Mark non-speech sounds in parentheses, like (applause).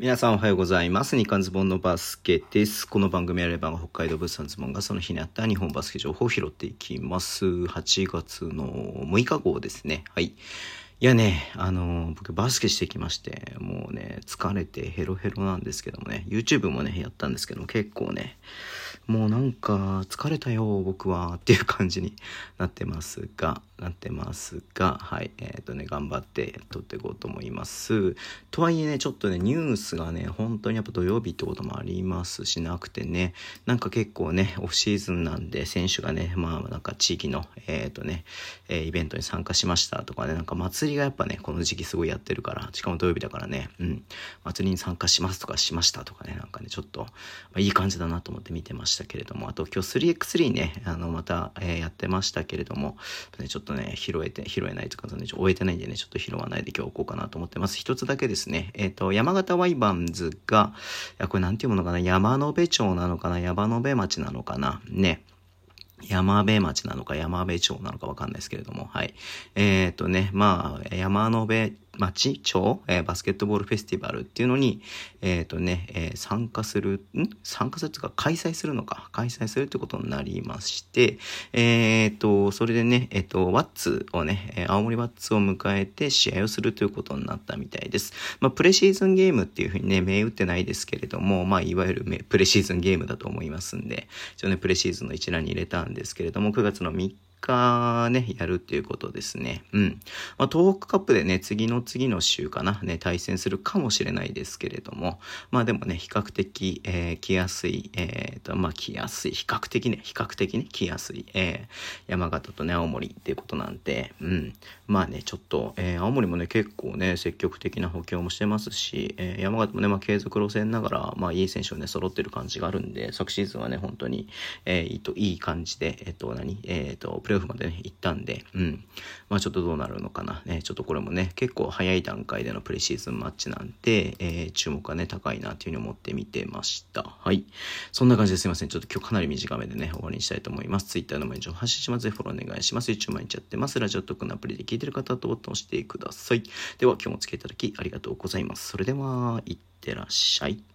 皆さんおはようございます。日刊ズボンのバスケです。この番組やれば北海道物産ズボンがその日にあった日本バスケ情報を拾っていきます。8月の6日号ですね。はい。いやね、あの僕バスケしてきまして、もうね、疲れてヘロヘロなんですけどもね、YouTube もね、やったんですけども、結構ね、もうなんか疲れたよ僕は (laughs) っていう感じになってますがなってますがはいえっ、ー、とね頑張って撮っていこうと思います。とはいえねちょっとねニュースがね本当にやっぱ土曜日ってこともありますしなくてねなんか結構ねオフシーズンなんで選手がねまあなんか地域のえっ、ー、とね、え、イベントに参加しましたとかねなんか祭りがやっぱねこの時期すごいやってるからしかも土曜日だからねうん祭りに参加しますとかしましたとかねなんかねちょっと、まあ、いい感じだなと思って見てました。したけれども、あと今日 3x3 ね、あの、また、えー、やってましたけれども、ね、ちょっとね、拾えて、拾えないとか、ね、終えてないんでね、ちょっと拾わないで今日置こうかなと思ってます。一つだけですね、えっ、ー、と、山形ワイバンズが、いや、これなんていうものかな、山辺町なのかな、山辺町なのかな、ね、山辺町なのか山辺町なのかわかんないですけれども、はい。えっ、ー、とね、まあ、山辺町町、えー、バスケットボールフェスティバルっていうのに、えっ、ー、とね、えー、参加する、ん？参加するっていうか開催するのか、開催するってことになりまして、えっ、と、それでね、えっ、と、ワッツをね、青森ワッツを迎えて試合をするということになったみたいです。まあ、プレシーズンゲームっていうふうにね、銘打ってないですけれども、まあ、いわゆるプレシーズンゲームだと思いますんで、一応ね、プレシーズンの一覧に入れたんですけれども、9月の3日日ね、やるっていうことですね。うん。まあ、東北カップでね、次の次の週かな、ね、対戦するかもしれないですけれども、まあでもね、比較的、えー、来やすい、えー、と、まあ来やすい、比較的ね、比較的ね、来やすい、えー、山形とね、青森っていうことなんで、うん。まあね、ちょっと、えー、青森もね、結構ね、積極的な補強もしてますし、えー、山形もね、まあ継続路線ながら、まあいい選手をね、揃ってる感じがあるんで、昨シーズンはね、本当に、えー、いいと、いい感じで、えっ、ー、と、何？えっ、ー、と、プレーオフまでね、行ったんで、うん。まあちょっとどうなるのかな。ね、ちょっとこれもね、結構早い段階でのプレシーズンマッチなんで、えー、注目がね、高いなっていうふうに思って見てました。はい。そんな感じですいません。ちょっと今日かなり短めでね、終わりにしたいと思います。Twitter の毎日を発信します。ぜひフォローお願いします。YouTube 毎日やってます。ラジオトークのアプリで聞いてる方とボタンを押してください。では、今日もお付き合いいただきありがとうございます。それでは、いってらっしゃい。